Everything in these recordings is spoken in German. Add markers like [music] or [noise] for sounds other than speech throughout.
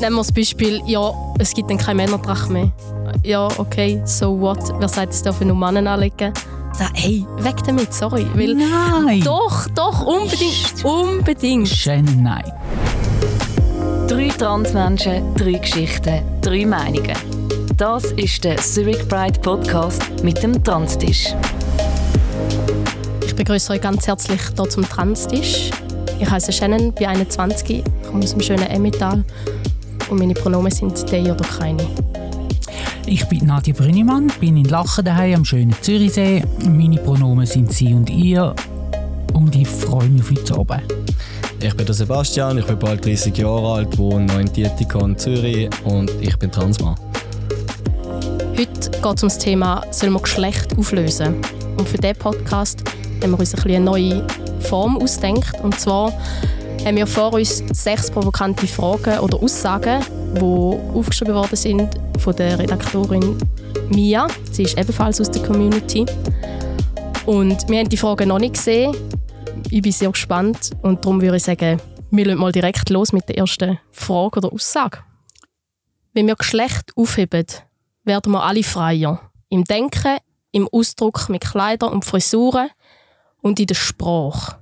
nehmen wir das Beispiel, ja, es gibt dann keine Männertracht mehr. Ja, okay, so what? Wer sagt, es dürfen nur Männer anlegen? Da, hey, weg damit, sorry. Weil, Nein! Doch, doch, unbedingt, unbedingt. Shannon, nein. Drei Transmenschen, drei Geschichten, drei Meinungen. Das ist der Zurich Pride Podcast mit dem Transtisch. Ich begrüße euch ganz herzlich hier zum Transtisch. Ich heiße Shannon, bin 21, komme aus dem schönen Emmental und meine Pronomen sind «they» oder «keine». Ich bin Nadja Brünnimann, bin in Lachen daheim am schönen Zürichsee. Meine Pronomen sind sie und ihr und ich freue mich auf heute Abend. Ich bin der Sebastian, ich bin bald 30 Jahre alt, wohne noch in Dietikon, Zürich und ich bin Transmann. Heute geht es um das Thema «Soll man Geschlecht auflösen?» Und für diesen Podcast haben wir uns ein eine neue Form ausgedacht. Und zwar haben wir vor uns sechs provokante Fragen oder Aussagen, die aufgeschrieben worden sind von der Redaktorin Mia. Sie ist ebenfalls aus der Community. Und wir haben die Fragen noch nicht gesehen. Ich bin sehr gespannt und darum würde ich sagen, wir legen mal direkt los mit der ersten Frage oder Aussage. Wenn wir Geschlecht aufheben, werden wir alle freier. Im Denken, im Ausdruck mit Kleidern und Frisuren und in der Sprache.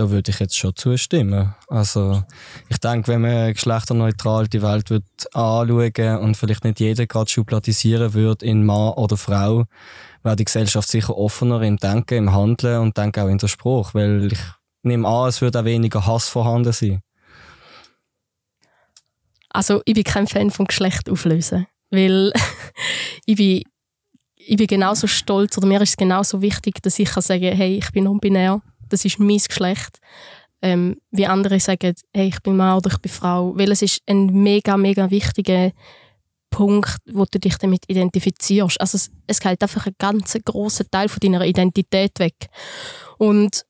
Da würde ich jetzt schon zustimmen. Also, ich denke, wenn man geschlechterneutral die Welt wird anschauen und vielleicht nicht jeder gerade schubladisieren würde in Mann oder Frau, wäre die Gesellschaft sicher offener im Denken, im Handeln und denke auch in der Sprache. Weil ich nehme an, es würde auch weniger Hass vorhanden sein. Also, ich bin kein Fan von Geschlecht auflösen. Weil [laughs] ich bin, ich bin genauso stolz oder mir ist es genauso wichtig, dass ich kann sagen hey, ich bin non-binär, das ist mein Geschlecht. Ähm, wie andere sagen, hey, ich bin Mann oder ich bin Frau. Weil es ist ein mega, mega wichtiger Punkt, wo du dich damit identifizierst. Also es, es geht einfach einen ganz grossen Teil von deiner Identität weg. Und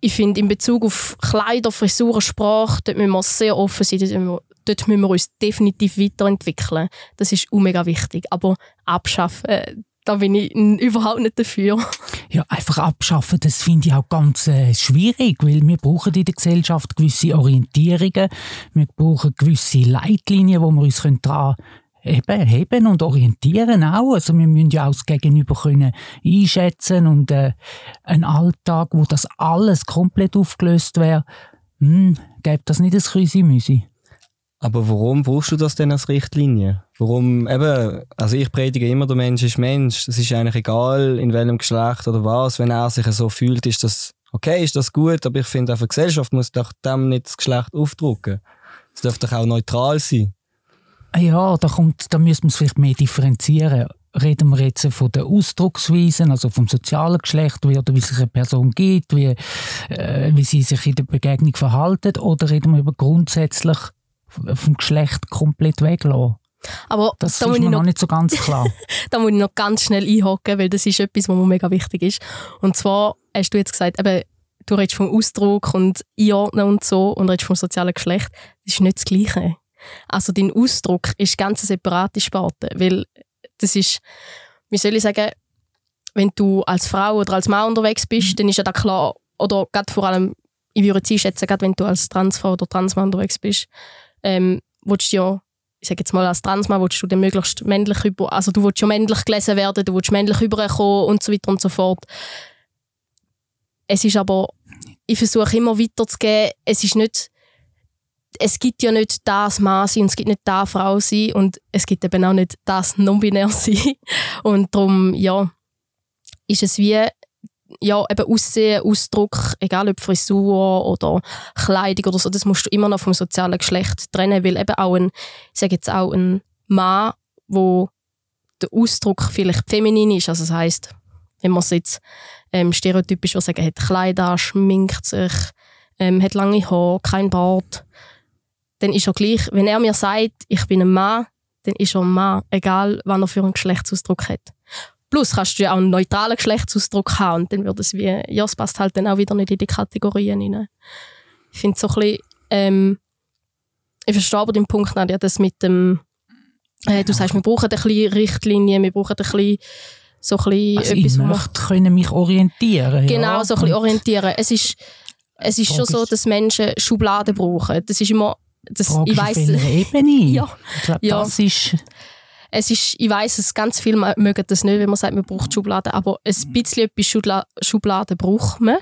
ich finde, in Bezug auf Kleider, Frisuren, Sprache, dort müssen wir sehr offen sein, dort müssen wir, dort müssen wir uns definitiv weiterentwickeln. Das ist mega wichtig. Aber abschaffen, da bin ich überhaupt nicht dafür. Ja, einfach abschaffen, das finde ich auch ganz äh, schwierig, weil wir brauchen in der Gesellschaft gewisse Orientierungen, wir brauchen gewisse Leitlinien, wo wir uns daran eben heben und orientieren auch. Also wir müssen ja auch das Gegenüber können einschätzen und äh, ein Alltag, wo das alles komplett aufgelöst wäre, hm, gäbe das nicht ein Krüsi-Müsi. Aber warum brauchst du das denn als Richtlinie? Warum, eben, also ich predige immer, der Mensch ist Mensch. Es ist eigentlich egal, in welchem Geschlecht oder was. Wenn er sich so fühlt, ist das okay, ist das gut. Aber ich finde, auch die Gesellschaft muss doch dem nicht das Geschlecht aufdrucken. Es darf doch auch neutral sein. Ja, da, kommt, da müssen wir es vielleicht mehr differenzieren. Reden wir jetzt von den Ausdrucksweisen, also vom sozialen Geschlecht, wie, oder wie sich eine Person gibt, wie, äh, wie sie sich in der Begegnung verhalten, oder reden wir über grundsätzlich vom Geschlecht komplett weglassen? Aber das da ist mir noch noch, nicht so ganz klar. [laughs] da muss ich noch ganz schnell einhaken, weil das ist etwas, was mir mega wichtig ist. Und zwar hast du jetzt gesagt, eben, du redest vom Ausdruck und Einordnen und so und redest vom sozialen Geschlecht. Das ist nicht das Gleiche. Also dein Ausdruck ist ganz eine separate Sparte, weil das ist, wie soll ich sagen, wenn du als Frau oder als Mann unterwegs bist, dann ist ja da klar, oder gerade vor allem, ich würde es einschätzen, gerade wenn du als Transfrau oder Transmann unterwegs bist, ähm, willst du ja, ich sage jetzt mal als Transmann, willst du dann möglichst männlich über, also du willst ja männlich gelesen werden, du willst männlich überkommen und so weiter und so fort. Es ist aber, ich versuche immer weiterzugeben, es ist nicht, es gibt ja nicht das Mann sein und es gibt nicht das Frau sein und es gibt eben auch nicht das non-binär [laughs] sein. Und darum, ja, ist es wie, ja, eben Aussehen, Ausdruck, egal ob Frisur oder Kleidung oder so, das musst du immer noch vom sozialen Geschlecht trennen, weil eben auch ein, ich sage jetzt auch ein Mann, wo der Ausdruck vielleicht feminin ist, also das heisst, wenn man es jetzt ähm, stereotypisch sagen, hat Kleider, schminkt sich, ähm, hat lange Haare, kein Bart, dann ist er gleich, wenn er mir sagt, ich bin ein Mann, dann ist er ein Mann, egal was er für einen Geschlechtsausdruck hat. Plus kannst du ja auch einen neutralen Geschlechtsausdruck haben und dann würde es wie, ja, es passt halt dann auch wieder nicht in die Kategorien rein. Ich finde so ein bisschen, ähm, ich verstehe aber den Punkt, Nadja, das mit dem, äh, du sagst, wir brauchen ein bisschen Richtlinien, wir brauchen ein bisschen, so ein bisschen Also etwas, ich möchte können mich orientieren. Genau, ja. so ein bisschen orientieren. Es ist, es ist schon so, dass Menschen Schubladen brauchen. Das ist immer das, Frage ich weiss, Ebene? [laughs] Ja. Ich glaube, Ja. das ist... es ist, ich weiß, es ganz viele mö- mögen das nicht, wenn man sagt, man braucht Schubladen, aber ein bisschen etwas Schubla Schubladen braucht man.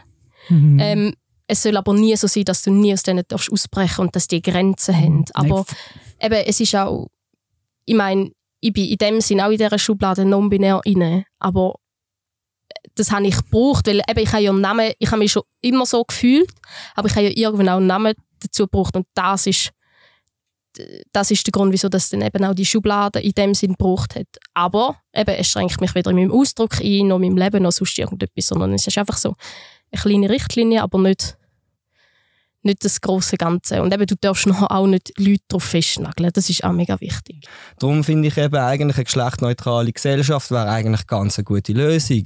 Mhm. Ähm, es soll aber nie so sein, dass du nie aus denen darfst ausbrechen und dass die Grenzen haben. Aber eben, es ist auch, ich meine, ich bin in dem Sinn auch in dieser Schublade non-binär inne, aber das habe ich gebraucht, weil eben, ich habe ja einen Namen, ich habe mich schon immer so gefühlt, aber ich habe ja irgendwann auch einen Namen dazu gebraucht und das ist das ist der Grund, wieso das dann eben auch die Schublade in dem Sinn gebraucht hat. Aber eben, es schränkt mich weder in meinem Ausdruck ein, noch in meinem Leben, noch sonst irgendetwas, sondern es ist einfach so eine kleine Richtlinie, aber nicht, nicht das große Ganze. Und eben, du darfst noch auch nicht Leute darauf festnageln. Das ist auch mega wichtig. Darum finde ich eben eigentlich eine geschlechtneutrale Gesellschaft wäre eigentlich ganz eine gute Lösung.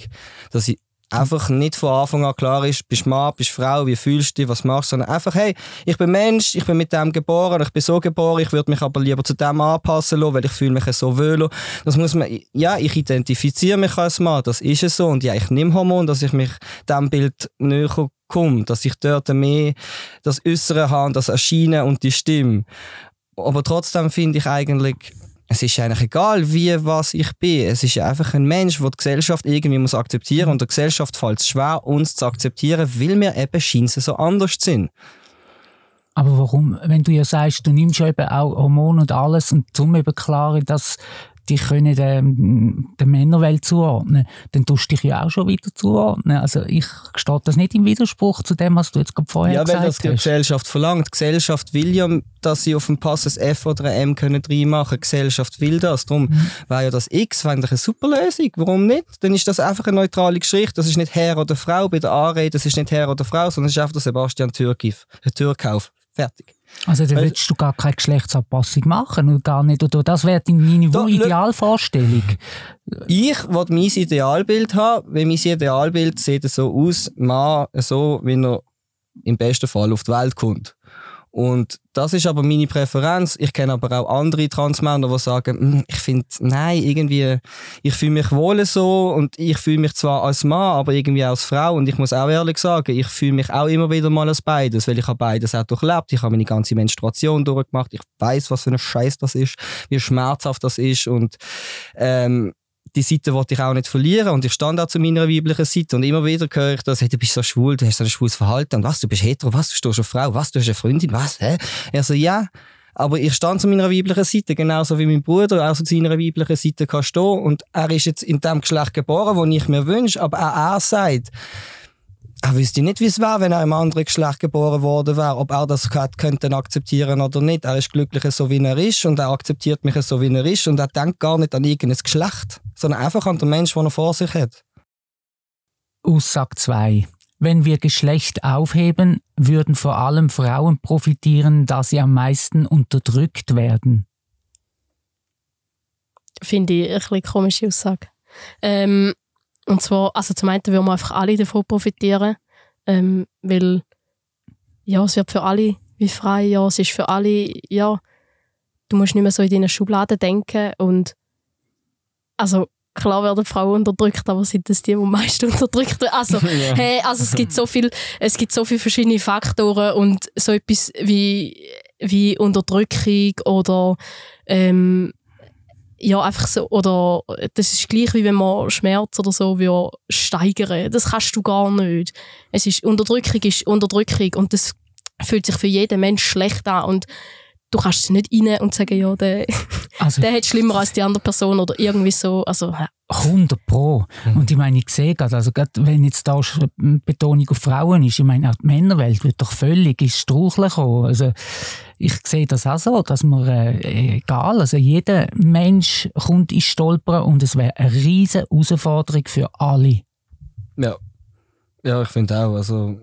Dass einfach nicht von Anfang an klar ist, bist du Mann, bist du Frau, wie fühlst du dich, was machst du, sondern einfach, hey, ich bin Mensch, ich bin mit dem geboren, ich bin so geboren, ich würde mich aber lieber zu dem anpassen lassen, weil ich fühle mich so wohl. Das muss man, ja, ich identifiziere mich als Mann, das ist es so und ja, ich nehme Hormon, dass ich mich dem Bild näher komme, dass ich dort mehr das Äußere habe, das Erscheinen und die Stimme. Aber trotzdem finde ich eigentlich, es ist eigentlich egal, wie was ich bin. Es ist einfach ein Mensch, der die Gesellschaft irgendwie muss akzeptieren und der Gesellschaft fällt es schwer, uns zu akzeptieren, weil wir eben scheinbar so anders sind. Aber warum, wenn du ja sagst, du nimmst ja eben auch Hormone und alles und zum eben klar, dass die können ähm, der Männerwelt zuordnen, dann tust du dich ja auch schon wieder zuordnen. Also ich steht das nicht im Widerspruch zu dem, was du jetzt gerade vorher Ja, weil gesagt das die hast. Gesellschaft verlangt. Die Gesellschaft will ja, dass sie auf dem Pass ein F oder ein M können reinmachen können. Die Gesellschaft will das. Darum Mhm. wäre ja das X eigentlich eine super Lösung. Warum nicht? Dann ist das einfach eine neutrale Geschichte. Das ist nicht Herr oder Frau bei der Anrede. Das ist nicht Herr oder Frau, sondern es ist einfach der Sebastian Türkauf. Fertig. Also dann würdest du gar keine Geschlechtsanpassung machen und gar nicht, oder das wäre deine Da, Idealvorstellung. Ich will mein Idealbild haben, weil mein Idealbild sieht so aus, Mann, so wie er im besten Fall auf die Welt kommt. Und das ist aber meine Präferenz. Ich kenne aber auch andere Transmänner, die sagen, «Hm, ich finde, nein, irgendwie, ich fühle mich wohl so und ich fühle mich zwar als Mann, aber irgendwie auch als Frau. Und ich muss auch ehrlich sagen, ich fühle mich auch immer wieder mal als beides, weil ich habe beides auch durchlebt. Ich habe meine ganze Menstruation durchgemacht. Ich weiß, was für ein Scheiß das ist, wie schmerzhaft das ist und ähm, die Seite wollte ich auch nicht verlieren und ich stand auch zu meiner weiblichen Seite und immer wieder höre ich das, hey, du bist so schwul, du hast so ein schwules Verhalten und was, du bist hetero, was, du stehst auf Frau, was, du hast eine Freundin, was, hä? Er so, ja, aber ich stand zu meiner weiblichen Seite, genauso wie mein Bruder auch zu seiner weiblichen Seite kann stehen und er ist jetzt in dem Geschlecht geboren, wo ich mir wünsche, aber auch er sagt, er wüsste nicht, wie es wäre, wenn er im anderen Geschlecht geboren worden wäre, ob er das hat, könnte akzeptieren oder nicht. Er ist glücklich so, wie er ist und er akzeptiert mich so, wie er ist und er denkt gar nicht an irgendein Geschlecht, sondern einfach an den Menschen, den er vor sich hat. Aussage 2. Wenn wir Geschlecht aufheben, würden vor allem Frauen profitieren, da sie am meisten unterdrückt werden. Finde ich eine bisschen komische Aussage. Ähm, und zwar, also zum einen würden wir einfach alle davon profitieren, ähm, weil ja, es wird für alle wie frei, ja, es ist für alle, ja, du musst nicht mehr so in deinen Schubladen denken und also klar werden Frauen unterdrückt, aber sind das die, die am meisten [laughs] unterdrückt werden? Also, [laughs] Ja. hey, also es gibt so viel, es gibt so viele verschiedene Faktoren und so etwas wie, wie Unterdrückung oder ähm, ja, einfach so, oder das ist gleich wie wenn man Schmerz oder so will steigern. Das kannst du gar nicht. Es ist, Unterdrückung ist Unterdrückung und das fühlt sich für jeden Mensch schlecht an und du kannst nicht rein und sagen, ja, der, [laughs] Also der hat es schlimmer als die andere Person oder irgendwie so. Also, ja. 100 Pro. Und ich meine, ich sehe gerade, also gerade wenn jetzt da sch- Betonung auf Frauen ist, ich meine, auch die Männerwelt wird doch völlig ins Straucheln kommen. Also ich sehe das auch so, dass man, äh, egal, also jeder Mensch kommt ins Stolpern und es wäre eine riesige Herausforderung für alle. Ja. Ja, ich finde auch, also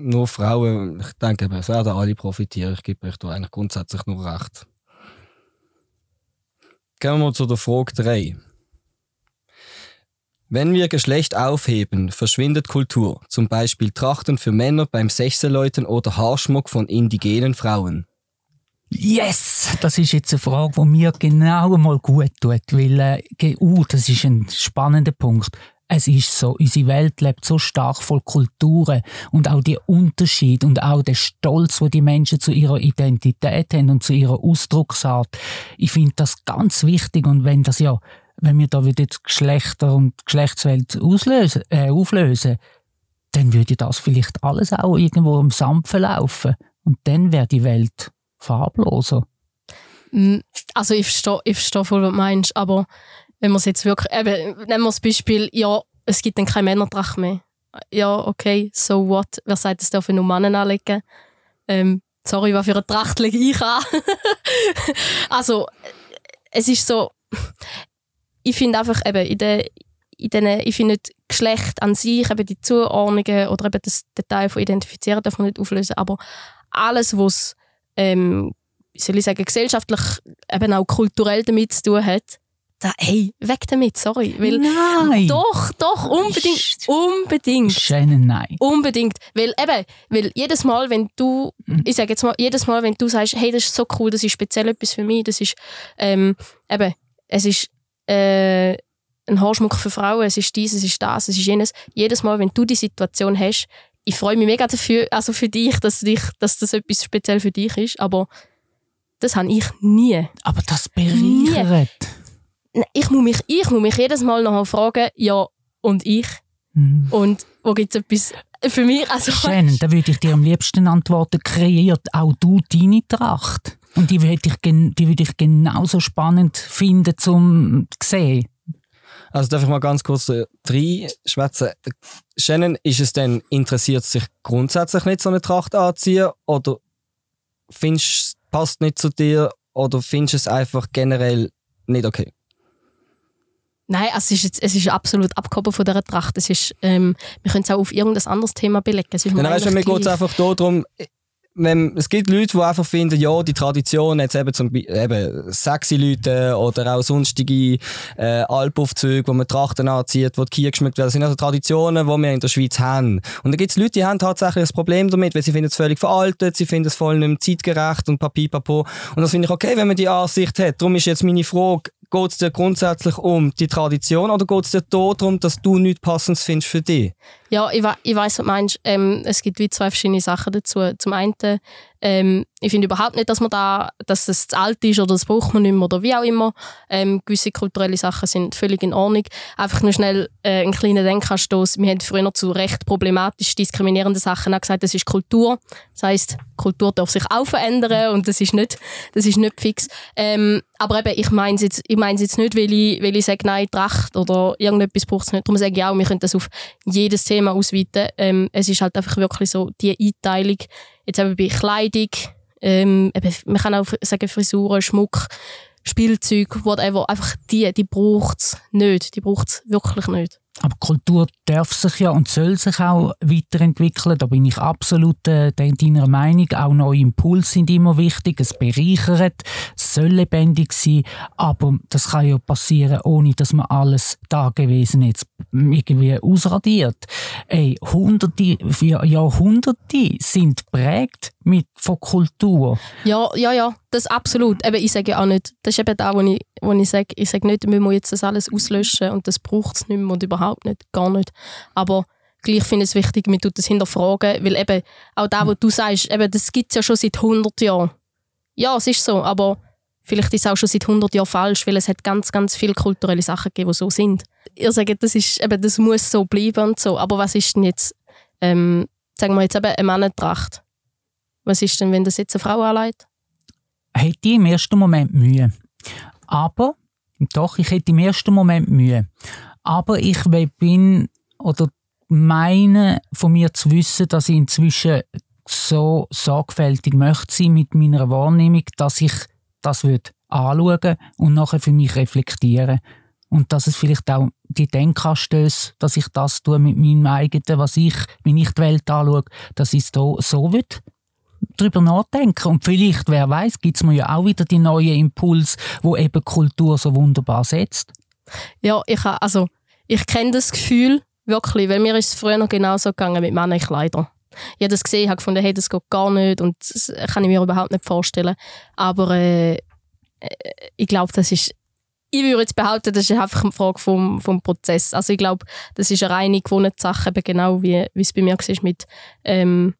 nur Frauen, ich denke, es werden alle profitieren. Ich gebe euch da eigentlich grundsätzlich nur recht. Gehen wir zu der Frage 3. Wenn wir Geschlecht aufheben, verschwindet Kultur, zum Beispiel Trachten für Männer beim Sechseläuten oder Haarschmuck von indigenen Frauen. Yes! Das ist jetzt eine Frage, die mir genau mal gut tut, weil, äh, uh, das ist ein spannender Punkt. Es ist so, unsere Welt lebt so stark voll Kulturen und auch die Unterschied und auch der Stolz, wo die Menschen zu ihrer Identität haben und zu ihrer Ausdrucksart. Ich finde das ganz wichtig und wenn das ja, wenn wir da wieder die Geschlechter und Geschlechtswelt auslösen, äh, auflösen, dann würde das vielleicht alles auch irgendwo im Sand verlaufen und dann wäre die Welt farbloser. Mm, also ich verstehe, ich verstehe voll, was du meinst, aber wenn man es jetzt wirklich, eben, nehmen wir das Beispiel, ja, es gibt dann keine Männertracht mehr. Ja, okay, so what? Wer sagt, es dürfen nur Männer anlegen? Ähm, sorry, was für eine Tracht lege ich an? [laughs] also, es ist so, ich finde einfach eben, in den, in den, ich finde Geschlecht an sich, eben die Zuordnungen oder eben das Detail von Identifizieren darf man nicht auflösen, aber alles, was ähm, soll ich sagen, gesellschaftlich, eben auch kulturell damit zu tun hat, da, hey, weg damit, sorry. Weil, Nein! Doch, doch, unbedingt, unbedingt. Shannon, nein. Unbedingt. Weil eben, weil jedes Mal, wenn du, Mhm. ich sage jetzt mal, jedes Mal, wenn du sagst, hey, das ist so cool, das ist speziell etwas für mich, das ist, ähm, eben, es ist, äh, ein Haarschmuck für Frauen, es ist dies, es ist das, es ist jenes. Jedes Mal, wenn du die Situation hast, ich freue mich mega dafür, also für dich, dass, dich, dass das etwas speziell für dich ist, aber das habe ich nie. Aber das bereichert. Ich muss mich, ich muss mich jedes Mal noch fragen, ja, und ich? Mhm. Und wo gibt es etwas für mich? Also, Shannon, da würde ich dir am liebsten antworten, kreiert auch du deine Tracht. Und die würde ich, gen- die würde ich genauso spannend finden zum sehen. Also darf ich mal ganz kurz äh, reinschwätzen. Shannon, ist es denn, interessiert sich grundsätzlich nicht, so eine Tracht anziehen? Oder findest du, es passt nicht zu dir? Oder findest du es einfach generell nicht okay? Nein, also es ist, jetzt, es ist absolut abgehoben von dieser Tracht. Es ist, ähm, wir können es auch auf irgendein anderes Thema belegen. Es ist mir Dann weißt du, mir geht es einfach darum, wenn, es gibt Leute, die einfach finden, ja, die Tradition, jetzt eben zum Be- eben sexy Leute oder auch sonstige äh, Alpaufzüge, wo man Trachten anzieht, wo die Kier geschmückt werden, das sind also Traditionen, die wir in der Schweiz haben. Und dann gibt es Leute, die haben tatsächlich ein Problem damit, weil sie finden es völlig veraltet, sie finden es voll nicht mehr zeitgerecht und papipapo. Und das finde ich okay, wenn man die Ansicht hat. Darum ist jetzt meine Frage, geht es dir grundsätzlich um die Tradition oder geht es dir darum, dass du nichts Passendes findest für dich? Ja, ich, we ich weiss, was du meinst. Ähm, es gibt wie zwei verschiedene Sachen dazu. Zum einen, ähm, ich finde überhaupt nicht, dass man da, dass es zu alt ist oder das braucht man nicht mehr oder wie auch immer. Ähm, gewisse kulturelle Sachen sind völlig in Ordnung. Einfach nur schnell äh, einen kleinen Denkanstoß. Wir haben früher zu recht problematisch diskriminierenden Sachen auch gesagt, das ist Kultur. Das heisst, Kultur darf sich auch verändern und das ist nicht, das ist nicht fix. Ähm, aber eben, ich meine es jetzt, ich mein's jetzt nicht, weil ich, weil ich sage, nein, Tracht oder irgendetwas braucht es nicht. Darum sage ich auch, wir können das auf jedes Thema ausweiten. Ähm, es ist halt einfach wirklich so die Einteilung, jetzt eben bei Kleidung, ähm, eben, man kann auch sagen Frisuren, Schmuck, Spielzeug, whatever, einfach die, die braucht es nicht. Die braucht es wirklich nicht. Aber Kultur darf sich ja und soll sich auch weiterentwickeln. Da bin ich absolut äh, de- deiner Meinung. Auch neue Impulse sind immer wichtig. Es bereichert, es soll lebendig sein. Aber das kann ja passieren, ohne dass man alles Dagewesen jetzt irgendwie ausradiert. Ey, Hunderte, ja- Jahrhunderte sind prägt mit von Kultur. Ja, ja, ja, das absolut. Eben, ich sage ja auch nicht, das ist eben da, wo ich, wo ich sage, ich sage nicht, wir müssen jetzt das alles auslöschen und das braucht es nicht mehr und überhaupt nicht, gar nicht. Aber gleich finde ich es wichtig, man tut das hinterfragen, weil eben auch da, wo du sagst, eben, das gibt es ja schon seit 100 Jahren. Ja, es ist so, aber vielleicht ist es auch schon seit 100 Jahren falsch, weil es hat ganz, ganz viele kulturelle Sachen gegeben, die so sind. Ihr sagt, das, ist, eben, das muss so bleiben und so, aber was ist denn jetzt, ähm, sagen wir jetzt eben eine Männertracht? Was ist denn, wenn das jetzt eine Frau anlegt? hätte ich im ersten Moment Mühe. Aber, doch, ich hätte im ersten Moment Mühe. Aber ich bin oder meine von mir zu wissen, dass ich inzwischen so sorgfältig möchte sein mit meiner Wahrnehmung, dass ich das würde anschauen und nachher für mich reflektieren. Und dass es vielleicht auch die Denkanstöße, dass ich das tue mit meinem eigenen, was ich, wenn ich die Welt anschaue, dass ich da so würde drüber nachdenken. Und vielleicht, wer weiß, gibt es mir ja auch wieder die neuen Impulse, wo eben Kultur so wunderbar setzt. Ja, ich, also, ich kenne das Gefühl wirklich, weil mir ist es früher noch genauso gegangen mit Männerkleidern. Ich habe das gesehen, habe gefunden, hey, das geht gar nicht und das kann ich mir überhaupt nicht vorstellen. Aber äh, äh, ich glaube, das ist ich würde jetzt behaupten, das ist einfach eine Frage vom, vom Prozess. Also ich glaube, das ist eine reine gewonnene Sache, genau wie, wie es bei mir war mit ähm,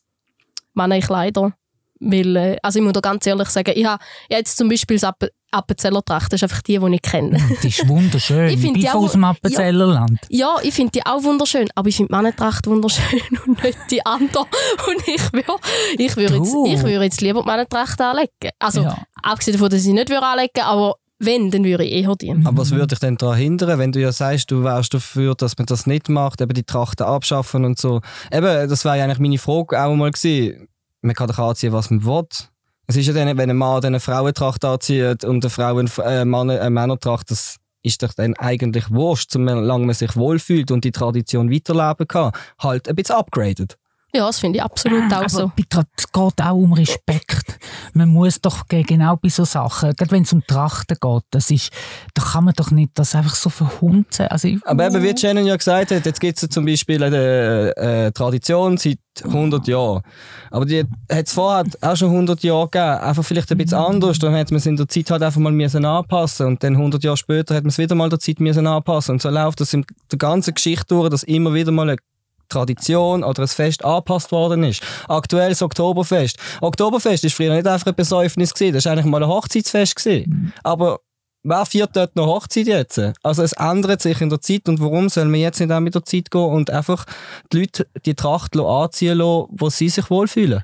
Männern in Kleidern. Weil, äh, also ich muss da ganz ehrlich sagen, ich habe jetzt zum Beispiel das App Appenzellertracht, das ist einfach die, die ich kenne. Die ist wunderschön. [laughs] Ich ich auch- aus dem Appenzellerland. Ja, ich finde die auch wunderschön, aber ich finde die Männertracht wunderschön [laughs] und nicht die andere. Und ich würde ich würd jetzt, ich würd jetzt lieber die Männertracht anlegen. Also, Ja. abgesehen davon, dass ich nicht würde anlegen würde, aber wenn, dann würde ich eher die. Aber was würde dich denn daran hindern, wenn du ja sagst, du wärst dafür, dass man das nicht macht, eben die Trachten abschaffen und so? Eben, das wäre ja eigentlich meine Frage auch mal gewesen. Man kann doch anziehen, was man will. Es ist ja dann, wenn ein Mann eine Frauentracht anzieht und eine Frau eine äh, Mann, eine Männertracht, das ist doch dann eigentlich wurscht, solange man sich wohlfühlt und die Tradition weiterleben kann. Halt ein bisschen upgraded. Ja, das finde ich absolut auch Aber so. bei Tra- es geht auch um Respekt. Man muss doch ge- genau bei so Sachen, gerade wenn es um Trachten geht, das ist, da kann man doch nicht das einfach so verhunzen. Also Aber eben, wie Shannon ja gesagt hat, jetzt gibt es zum Beispiel eine äh, Tradition seit 100 Jahren. Aber die hat es vorher auch schon 100 Jahre gegeben. Einfach vielleicht ein bisschen anders. Dann hat man es in der Zeit halt einfach mal müssen anpassen Und dann 100 Jahre später hat man es wieder mal der Zeit müssen anpassen. Und so läuft das in der ganzen Geschichte durch, dass immer wieder mal eine Tradition oder ein Fest angepasst worden ist. Aktuell das Oktoberfest. Oktoberfest ist früher nicht einfach ein Besäufnis gewesen, das war eigentlich mal ein Hochzeitsfest gewesen. Aber wer feiert dort noch Hochzeit jetzt? Also es ändert sich in der Zeit und warum soll man jetzt nicht auch mit der Zeit gehen und einfach die Leute die Tracht anziehen lassen, wo sie sich wohlfühlen?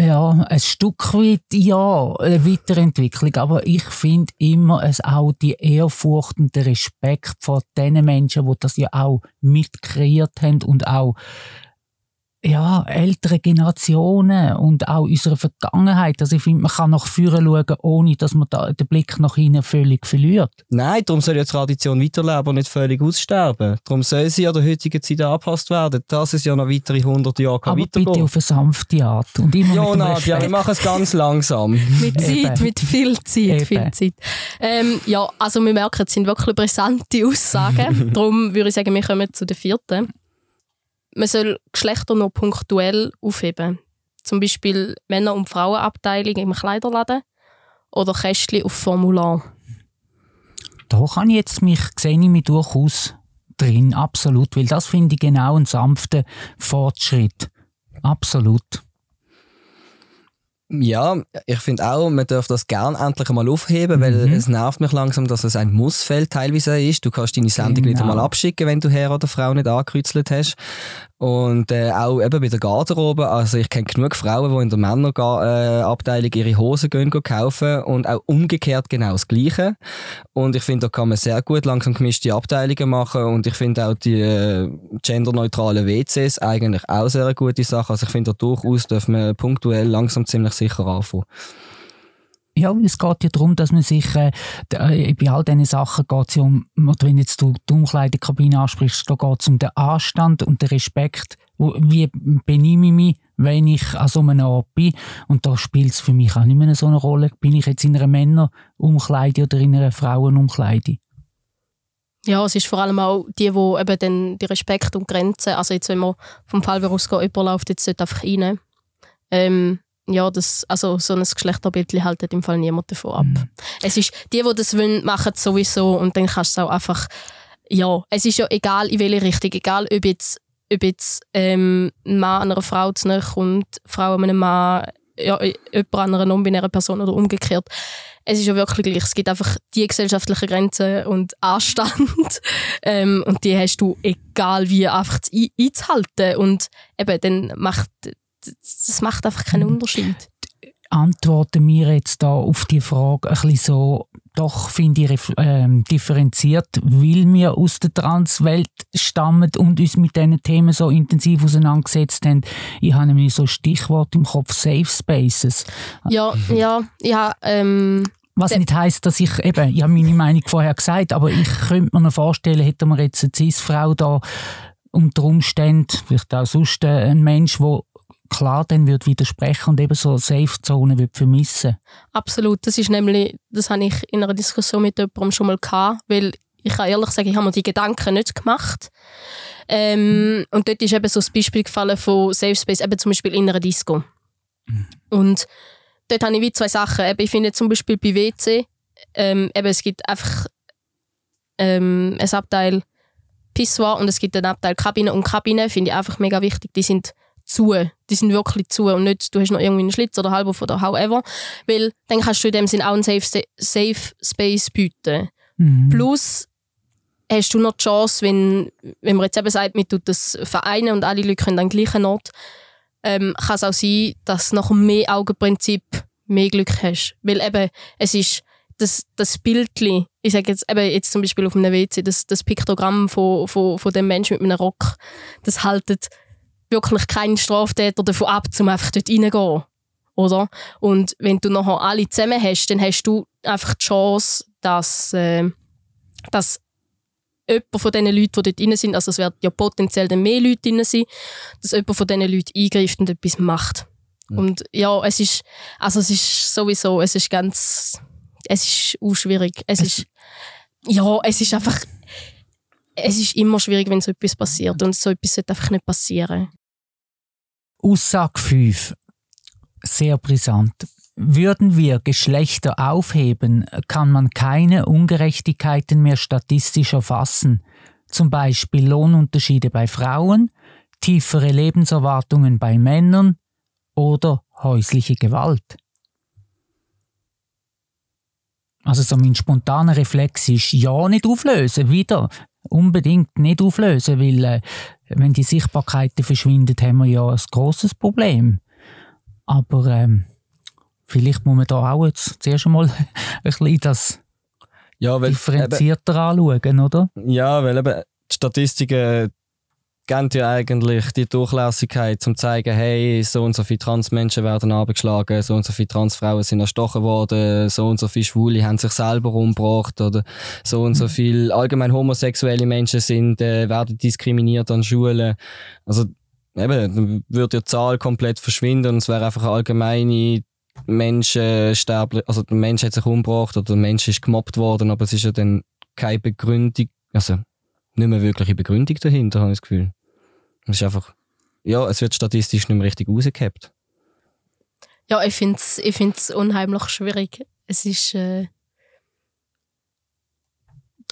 Ja, ein Stück weit ja, eine Weiterentwicklung. Aber ich finde immer es auch die Ehrfurcht und der Respekt vor den Menschen, die das ja auch mitkreiert haben und auch ja, ältere Generationen und auch unsere Vergangenheit. Also ich finde, man kann nach vorne schauen, ohne dass man da den Blick nach hinten völlig verliert. Nein, darum soll ja die Tradition weiterleben und nicht völlig aussterben. Darum soll sie an der heutigen Zeit angepasst werden, dass es ja noch weitere 100 Jahre kann Aber bitte auf eine sanfte Art. Und immer Ja, Nadja, wir machen es ganz langsam. [laughs] Mit Zeit, Eben. mit viel Zeit, viel. Zeit. Ähm, ja, also wir merken, es sind wirklich brisante Aussagen. [laughs] Darum würde ich sagen, wir kommen zu der vierten. Man soll Geschlechter noch punktuell aufheben. Zum Beispiel Männer- und Frauenabteilung im Kleiderladen oder Kästchen auf Formular. Da kann ich jetzt mich, sehe ich mich durchaus drin, absolut, weil das finde ich genau einen sanften Fortschritt. Absolut. Ja, ich finde auch, man darf das gern endlich einmal aufheben, weil Mhm. es nervt mich langsam, dass es ein Mussfeld teilweise ist. Du kannst deine Sendung Genau. mal abschicken, wenn du Herr oder Frau nicht angekreuzelt hast. Und äh, auch eben bei der Garderobe. Also ich kenne genug Frauen, die in der Männerabteilung ihre Hosen gehen, gehen kaufen und auch umgekehrt genau das Gleiche. Und ich finde, da kann man sehr gut langsam gemischte Abteilungen machen und ich finde auch die äh, genderneutralen WCs eigentlich auch sehr eine gute Sache. Also ich finde, da durchaus dürfen wir punktuell langsam ziemlich sicher anfangen. Ja, es geht ja darum, dass man sich, äh, äh, bei all diesen Sachen geht es ja um, oder wenn jetzt du die Umkleidekabine ansprichst, da geht es um den Anstand und den Respekt. Wie benehme ich mich, wenn ich an so einem Ort bin? Und da spielt es für mich auch nicht mehr so eine Rolle. Bin ich jetzt in einer Männerumkleide oder in einer Frauenumkleide? Ja, es ist vor allem auch die, wo eben dann die Respekt und Grenzen, also jetzt wenn man vom Fall ausgeht, jemand läuft jetzt einfach rein. Ähm, ja, das, also so ein Geschlechterbild haltet im Fall niemand davon ab. Mhm. Es ist, die, die das wollen, machen es sowieso und dann kannst du es auch einfach, ja, es ist ja egal in welche Richtung, egal ob jetzt, ob jetzt ähm, ein Mann einer Frau zu nahe kommt, Frau einem Mann, ja, jemand an einer non-binären Person oder umgekehrt. Es ist ja wirklich gleich. Es gibt einfach die gesellschaftlichen Grenzen und Anstand. [laughs] ähm, und die hast du, egal wie, einfach zu ein- einzuhalten. Und eben, dann macht, das macht einfach keinen Unterschied. antworten wir jetzt da auf die Frage ein bisschen so, doch finde ich ähm, differenziert, weil wir aus der Transwelt stammen und uns mit diesen Themen so intensiv auseinandergesetzt haben. Ich habe nämlich so ein Stichwort im Kopf, Safe Spaces. Ja, ja, ja, ähm, Was Äh. nicht heisst, dass ich eben, ich habe meine Meinung vorher gesagt, aber ich könnte mir noch vorstellen, hätten wir jetzt eine Cis-Frau da unter Umständen, vielleicht auch sonst äh, ein Mensch, der klar dann würde widersprechen und eben so Safe-Zonen würde vermissen. absolut. Das ist nämlich, das habe ich in einer Diskussion mit jemandem schon mal gehabt, weil ich kann ehrlich sagen, ich habe mir die Gedanken nicht gemacht. Ähm, und dort ist eben so das Beispiel gefallen von Safe Space, eben zum Beispiel in einer Disco. Und dort habe ich wie zwei Sachen. Eben, ich finde zum Beispiel bei WC, ähm, eben, es gibt einfach ähm, ein Abteil Pissoir und es gibt einen Abteil Kabine und Kabine finde ich einfach mega wichtig. Die sind zu. Die sind wirklich zu und nicht, du hast noch irgendwie einen Schlitz oder halb oder however. Weil dann kannst du in dem Sinn auch einen Safe, Safe Space bieten. Mhm. Plus hast du noch die Chance, wenn, wenn man jetzt eben sagt, man tut das vereinen und alle Leute können an den gleichen Ort, ähm, kann es auch sein, dass du nach dem Mehr-Augen-Prinzip mehr Glück hast. Weil eben, es ist das, das Bildchen, ich sage jetzt eben jetzt zum Beispiel auf einem WC, das, das Piktogramm von, von, von dem Menschen mit einem Rock, das haltet wirklich keinen Straftäter davon ab, um einfach dort reingehen. Oder? Und wenn du nachher alle zusammen hast, dann hast du einfach die Chance, dass, äh, dass jemand von diesen Leuten, die dort drin sind, also es werden ja potenziell dann mehr Leute drin sein, dass jemand von diesen Leuten eingreift und etwas macht. Mhm. Und ja, es ist, also es ist sowieso, es ist ganz, es ist auch schwierig. Es, ist, ja, es ist einfach, es ist immer schwierig, wenn so etwas passiert und so etwas sollte einfach nicht passieren. Aussage 5. Sehr brisant. Würden wir Geschlechter aufheben, kann man keine Ungerechtigkeiten mehr statistisch erfassen. Zum Beispiel Lohnunterschiede bei Frauen, tiefere Lebenserwartungen bei Männern oder häusliche Gewalt. Also so mein spontaner Reflex ist ja nicht auflösen, wieder unbedingt nicht auflösen, weil äh, wenn die Sichtbarkeiten verschwinden, haben wir ja ein grosses Problem. Aber ähm, vielleicht muss man da auch jetzt zuerst einmal [laughs] ein bisschen das Ja, weil, eben, differenzierter anschauen, oder? ja, weil eben die Statistiken geben ja eigentlich die Durchlässigkeit, um zu zeigen, hey, so und so viele Transmenschen werden abgeschlagen, so und so viele Transfrauen sind erstochen worden, so und so viele Schwule haben sich selber umgebracht oder so und so viele allgemein homosexuelle Menschen sind, äh, werden diskriminiert an Schulen. Also eben, dann würde die Zahl komplett verschwinden und es wäre einfach eine allgemeine Menschensterblich, also der Mensch hat sich umgebracht oder der Mensch ist gemobbt worden, aber es ist ja dann keine Begründung, also nicht mehr wirkliche Begründung dahinter, habe ich das Gefühl. Es ist einfach, ja, es wird statistisch nicht mehr richtig rausgehabt. Ja, ich finde es ich find's unheimlich schwierig. Es ist. Äh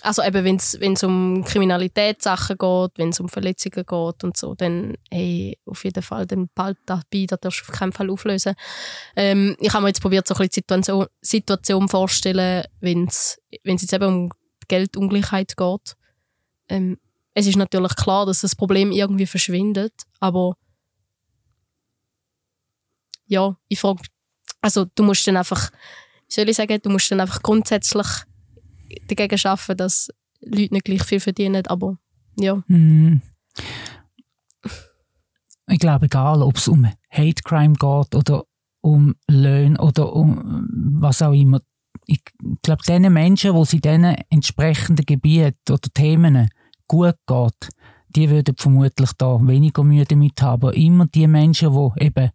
also, eben, wenn es um Kriminalitätssachen geht, wenn es um Verletzungen geht und so, dann hey, auf jeden Fall, dann bald dabei, das darfst du auf keinen Fall auflösen. Ähm, ich habe mir jetzt probiert, so ein bisschen die Situation, vorstellen, wenn es jetzt eben um Geldungleichheit geht. Ähm, es ist natürlich klar, dass das Problem irgendwie verschwindet, aber ja, ich frage, also du musst dann einfach, wie soll ich sagen, du musst dann einfach grundsätzlich dagegen schaffen, dass Leute nicht gleich viel verdienen, aber ja. Hm. Ich glaube, egal, ob es um Hate Crime geht oder um Löhne oder um was auch immer. Ich glaube, den Menschen, die in diesen entsprechenden Gebieten oder Themen gut geht, die würden vermutlich da weniger Mühe damit haben. Immer die Menschen, die eben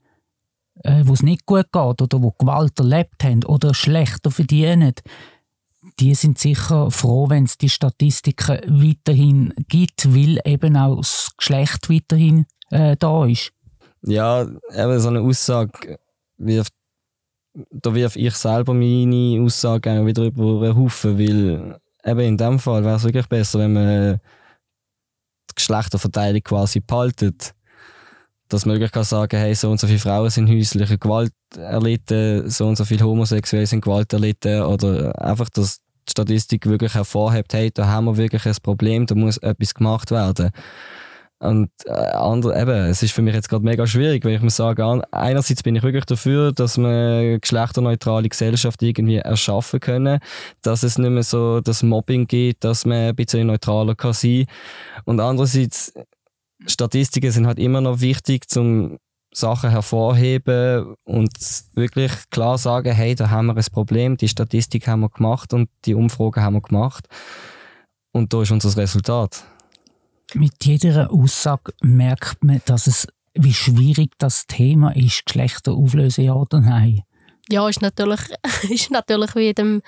äh, wo es nicht gut geht oder wo Gewalt erlebt haben oder schlechter verdienen, die sind sicher froh, wenn es die Statistiken weiterhin gibt, weil eben auch das Geschlecht weiterhin äh, da ist. Ja, eben so eine Aussage wirft, da wirf ich selber meine Aussage auch wieder über einen Haufen, weil eben in dem Fall wäre es wirklich besser, wenn man die Geschlechterverteilung quasi behaltet. Dass man wirklich kann sagen hey, so und so viele Frauen sind häusliche Gewalt erlitten, so und so viele Homosexuelle sind Gewalt erlitten oder einfach, dass die Statistik wirklich hervorhebt, hey, da haben wir wirklich ein Problem, da muss etwas gemacht werden. Und äh, andere, eben, es ist für mich jetzt gerade mega schwierig, weil ich sagen, an- einerseits bin ich wirklich dafür, dass wir eine geschlechterneutrale Gesellschaft irgendwie erschaffen können, dass es nicht mehr so das Mobbing gibt, dass man ein bisschen neutraler kann sein. Und andererseits, Statistiken sind halt immer noch wichtig, um Sachen hervorheben und wirklich klar sagen, hey, da haben wir ein Problem, die Statistik haben wir gemacht und die Umfragen haben wir gemacht. Und da ist unser Resultat. Mit jeder Aussage merkt man, dass es, wie schwierig das Thema ist, Geschlechter auflösen, ja oder nein. Ja, ist natürlich, [laughs] ist natürlich wie, jedem,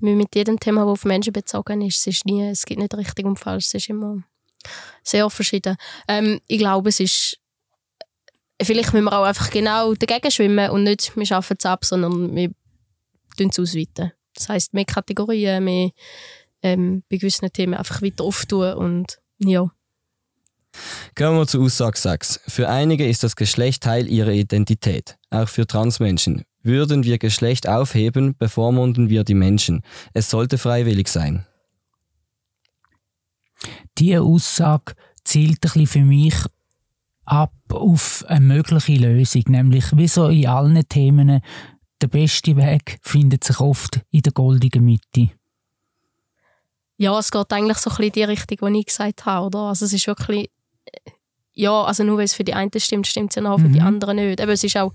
wie mit jedem Thema, das auf Menschen bezogen ist. Es, ist nie, es gibt nicht richtig und falsch, es ist immer sehr verschieden. Ähm, ich glaube, es ist vielleicht müssen wir auch einfach genau dagegen schwimmen und nicht wir schaffen es ab, sondern wir tun es ausweiten. Das heisst, mehr Kategorien, mehr ähm, bei gewissen Themen einfach weiter auftun und ja. Kommen wir zu Aussage 6. Für einige ist das Geschlecht Teil ihrer Identität, auch für Transmenschen. Würden wir Geschlecht aufheben, bevormunden wir die Menschen. Es sollte freiwillig sein. Diese Aussage zielt ein bisschen für mich ab auf eine mögliche Lösung, nämlich wie so in allen Themen, der beste Weg findet sich oft in der goldenen Mitte. Ja, es geht eigentlich so ein bisschen in die Richtung, die ich gesagt habe, oder? Also es ist wirklich, ja, also nur weil es für die einen stimmt, stimmt es ja auch für die Mhm. anderen nicht. Aber es ist auch,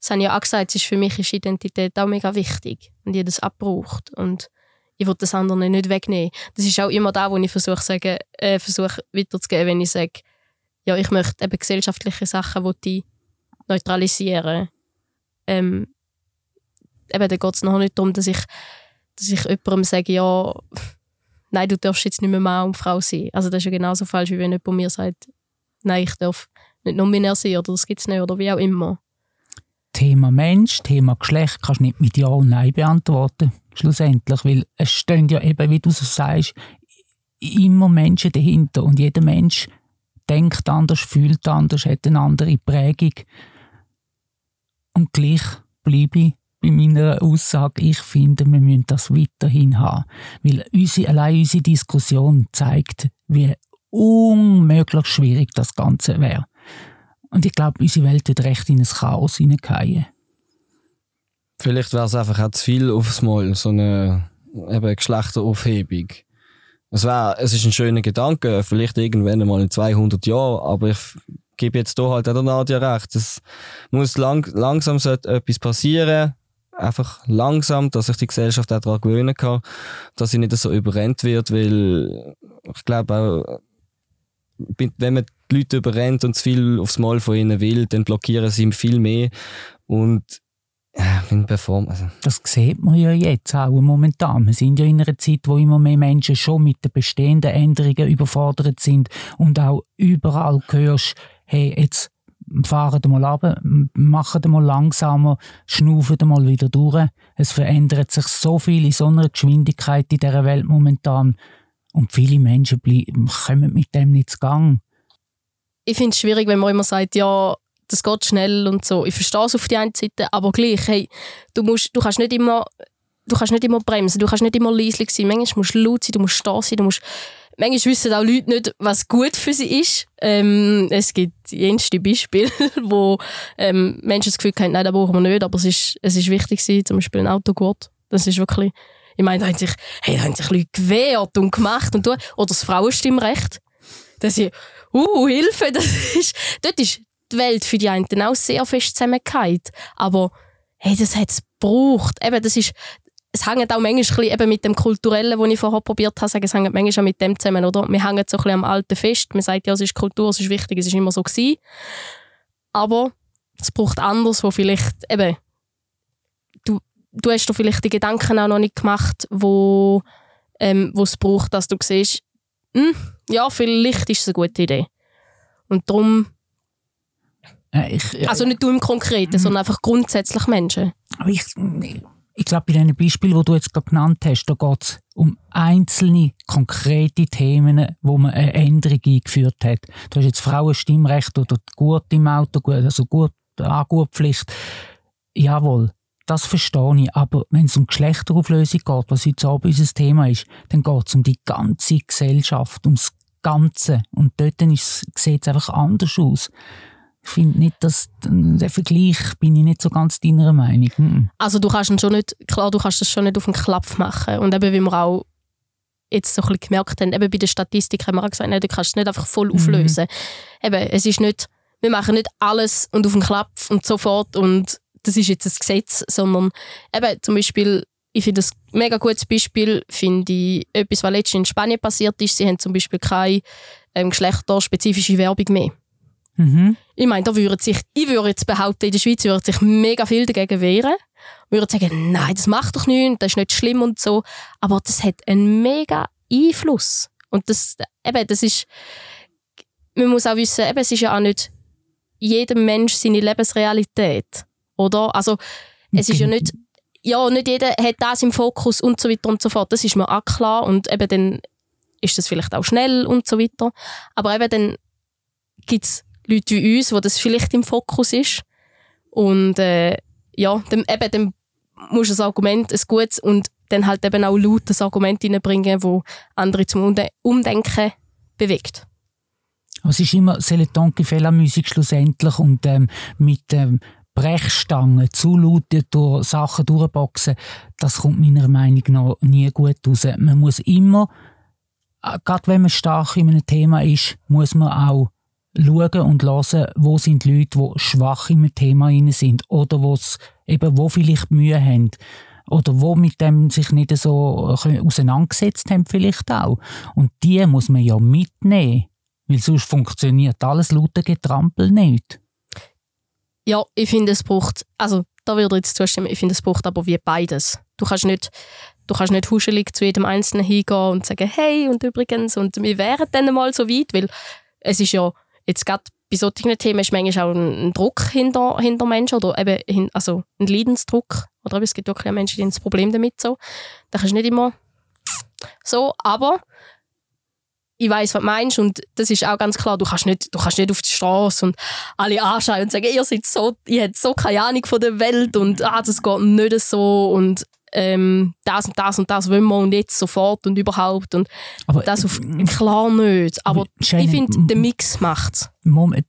das habe ich ja auch gesagt, es ist für mich ist Identität auch mega wichtig und jeder das abbraucht und ich will das andere nicht wegnehmen. Das ist auch immer da, wo ich versuche sagen, äh, versuche weiterzugeben, wenn ich sage, ja, ich möchte eben gesellschaftliche Sachen, die neutralisieren. Ähm, eben, da geht es noch nicht darum, dass ich, dass ich jemandem sage, ja, nein, du darfst jetzt nicht mehr Mann und Frau sein. Also das ist ja genauso falsch, wie wenn jemand mir sagt, nein, ich darf nicht non-binär sein oder das gibt es nicht oder wie auch immer. Thema Mensch, Thema Geschlecht kannst du nicht mit Ja und Nein beantworten. Schlussendlich, weil es stehen ja eben, wie du so sagst, immer Menschen dahinter und jeder Mensch denkt anders, fühlt anders, hat eine andere Prägung. Und gleich bleibe ich bei meiner Aussage, ich finde, wir müssen das weiterhin haben. Weil unsere, allein unsere Diskussion zeigt, wie unmöglich schwierig das Ganze wäre. Und ich glaube, unsere Welt wird recht in ein Chaos hineingehen. Vielleicht wäre es einfach auch zu viel aufs Mal, so eine eben Geschlechteraufhebung. Es, wär, es ist ein schöner Gedanke, vielleicht irgendwann einmal in 200 Jahren, aber ich gebe jetzt hier halt auch der Nadja recht. Es muss lang, langsam etwas passieren, einfach langsam, dass sich die Gesellschaft auch daran gewöhnen kann, dass sie nicht so überrennt wird, weil ich glaube auch, wenn man die Leute überrennt und zu viel aufs Mal von ihnen will, dann blockieren sie viel mehr und ja, in Perform also. Das sieht man ja jetzt auch momentan. Wir sind ja in einer Zeit, wo immer mehr Menschen schon mit den bestehenden Änderungen überfordert sind und auch überall hörst, hey, jetzt fahren mal runter, machen mal langsamer, schnaufen mal wieder durch. Es verändert sich so viel in so einer Geschwindigkeit in dieser Welt momentan und viele Menschen bleiben, kommen mit dem nicht zu Gang. Ich finde es schwierig, wenn man immer sagt, ja, das geht schnell und so. Ich verstehe es auf die eine Seite, aber gleich, hey, du, musst, du kannst nicht immer du kannst nicht immer bremsen, du kannst nicht immer leislich sein. Manchmal musst du laut sein, du musst da sein, du musst manchmal wissen auch Leute nicht, was gut für sie ist. Ähm, es gibt jenste Beispiele, [laughs] wo ähm, Menschen das Gefühl haben, nein, das brauchen wir nicht, aber es ist, es ist wichtig gewesen, zum Beispiel ein Autogurt. Das ist wirklich, ich meine, da haben sich, hey, da haben sich Leute gewehrt und gemacht und tun. Oder das Frauenstimmrecht. Das ist, uh, Hilfe, [laughs] das ist, dort ist die Welt für die einen auch sehr fest zusammengefallen. Aber, hey, das hat es gebraucht. Eben, das ist, es hängt auch manchmal eben mit dem Kulturellen, das ich vorher probiert habe, sagen, es hängt manchmal auch mit dem zusammen, oder? Wir hängen so ein bisschen am Alten fest. Man sagt, ja, es ist Kultur, es ist wichtig, es ist immer so gewesen. Aber es braucht anders, wo vielleicht eben, du, du hast dir vielleicht die Gedanken auch noch nicht gemacht, wo, ähm, wo es braucht, dass du siehst, hm, ja, vielleicht ist es eine gute Idee. Und darum, Äh, Ich, also nicht du im Konkreten, sondern einfach grundsätzlich Menschen. Aber ich, ich glaube, bei diesen Beispielen, die du jetzt gerade genannt hast, da geht es um einzelne, konkrete Themen, wo man eine Änderung eingeführt hat. Du hast jetzt Frauenstimmrecht oder Gurt im Auto, also Gurt, Angurtpflicht. Jawohl, das verstehe ich. Aber wenn es um Geschlechterauflösung geht, was heute Abend unser Thema ist, dann geht es um die ganze Gesellschaft, ums Ganze. Und dort sieht es einfach anders aus. Ich finde nicht, dass der Vergleich bin ich nicht so ganz deiner Meinung. Mhm. Also du kannst schon nicht, klar, du kannst das schon nicht auf den Klapp machen. Und eben, wie wir auch jetzt so ein bisschen gemerkt haben, eben bei der Statistik haben wir auch gesagt, nein, du kannst es nicht einfach voll auflösen. Eben, es ist nicht, wir machen nicht alles und auf den Klapp und sofort und das ist jetzt ein Gesetz, sondern eben zum Beispiel, ich finde das ein mega gutes Beispiel, finde ich, etwas, was letztens in Spanien passiert ist, sie haben zum Beispiel keine ähm, geschlechterspezifische Werbung mehr. Mhm. Ich meine, da würde sich, ich würde jetzt behaupten, in der Schweiz würde sich mega viel dagegen wehren. Würde sagen, nein, das macht doch nichts, das ist nicht schlimm und so. Aber das hat einen mega Einfluss. Und das, eben, das ist, man muss auch wissen, eben, es ist ja auch nicht jedem Mensch seine Lebensrealität. Oder? Also, es ist ja nicht, ja, nicht jeder hat das im Fokus und so weiter und so fort. Das ist mir auch klar und eben dann ist das vielleicht auch schnell und so weiter. Aber eben dann gibt es Leute wie uns, wo das vielleicht im Fokus ist und äh, ja, dann, eben, dann musst du das Argument, ein gutes und dann halt eben auch laut das Argument reinbringen, wo andere zum Umdenken bewegt. Es ist immer «C'est le temps qui fait la musique» schlussendlich und ähm, mit ähm, Brechstangen zu laut durch Sachen durchboxen, das kommt meiner Meinung nach nie gut raus. Man muss immer, äh, gerade wenn man stark in einem Thema ist, muss man auch schauen und hören, wo sind die Leute, die schwach einem Thema sind oder eben, wo vielleicht Mühe haben oder wo mit dem sich nicht so äh, auseinandergesetzt haben vielleicht auch. Und die muss man ja mitnehmen, weil sonst funktioniert alles lauter Getrampel nicht. Ja, ich finde, es braucht, also da würde ich jetzt zustimmen, ich finde, es braucht aber wie beides. Du kannst nicht, du kannst nicht huschelig zu jedem Einzelnen hingehen und sagen, hey, und übrigens, und wir wären dann mal so weit, weil es ist ja, jetzt gerade bei solchen Themen ist manchmal auch ein, Druck hinter, hinter Menschen oder eben, also ein Leidensdruck. Oder es gibt wirklich Menschen, die ein Problem damit so. Da kannst du nicht immer so, aber ich weiß, was du meinst und das ist auch ganz klar, du kannst nicht, du kannst nicht auf die Straße und alle anschauen und sagen, ihr seid so, ihr habt so keine Ahnung von der Welt und ah, das geht nicht so und ähm, das und das und das wollen wir und jetzt sofort und überhaupt und aber, das auf, klar nicht, aber ich finde, der Mix macht es.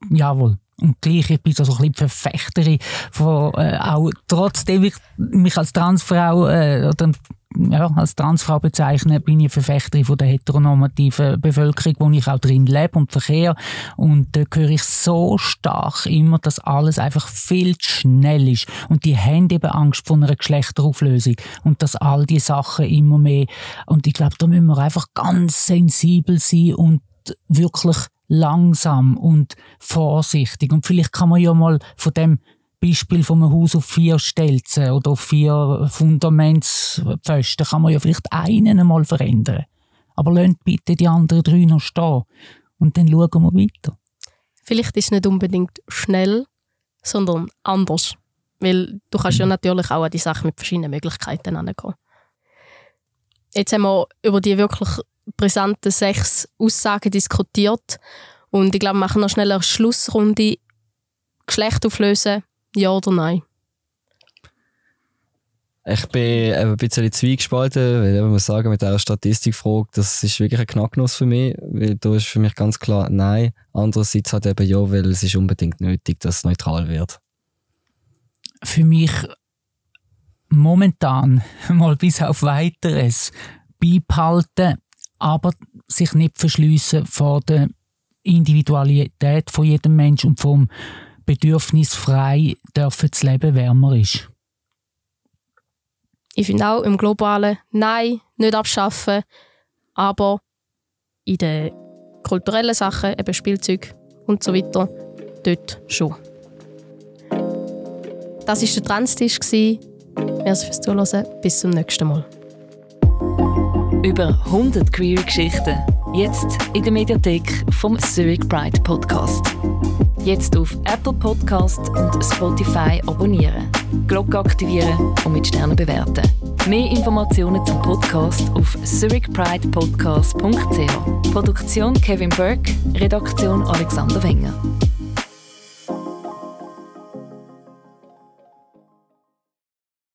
Jawohl. Und gleich, ich bin so ein bisschen Verfechterin von, äh, auch trotzdem ich mich als Transfrau äh, oder ja, als Transfrau bezeichne, bin ich Verfechterin von der heteronormativen Bevölkerung, wo ich auch drin lebe und verkehre. Und da höre ich so stark immer, dass alles einfach viel zu schnell ist. Und die haben eben Angst vor einer Geschlechterauflösung. Und dass all die Sachen immer mehr, und ich glaube, da müssen wir einfach ganz sensibel sein und wirklich langsam und vorsichtig. Und vielleicht kann man ja mal von dem Beispiel von einem Haus auf vier Stelzen oder auf vier Fundamentspfosten kann man ja vielleicht einen einmal verändern. Aber lasst bitte die anderen drei noch stehen. Und dann schauen wir weiter. Vielleicht ist es nicht unbedingt schnell, sondern anders. Weil du kannst ja mhm. natürlich auch an die Sache mit verschiedenen Möglichkeiten angehen. Jetzt haben wir über die wirklich brisanten sechs Aussagen diskutiert. Und ich glaube, wir machen noch schnell eine Schlussrunde. Geschlecht auflösen, ja oder nein? Ich bin ein bisschen zweigespalten, weil ich muss sagen, mit dieser Statistikfrage, das ist wirklich ein Knacknuss für mich, weil da ist für mich ganz klar nein. Andererseits halt eben ja, weil es ist unbedingt nötig, dass es neutral wird. Für mich momentan [laughs] mal bis auf Weiteres beibehalten, aber sich nicht verschliessen vor der Individualität von jedem Menschen und vom Bedürfnis frei dürfen zu leben wärmer ist. Ich finde auch im Globalen, nein, nicht abschaffen, aber in den kulturellen Sachen, eben Spielzeug und so weiter, dort schon. Das war der Transtisch. Merci fürs Zuhören. Bis zum nächsten Mal. Über 100 Queer-Geschichten. Jetzt in der Mediathek vom Zurich Pride Podcast. Jetzt auf Apple Podcast und Spotify abonnieren, Glocke aktivieren und mit Sternen bewerten. Mehr Informationen zum Podcast auf zurichpridepodcast.ch. Produktion Kevin Burke, Redaktion Alexander Wenger.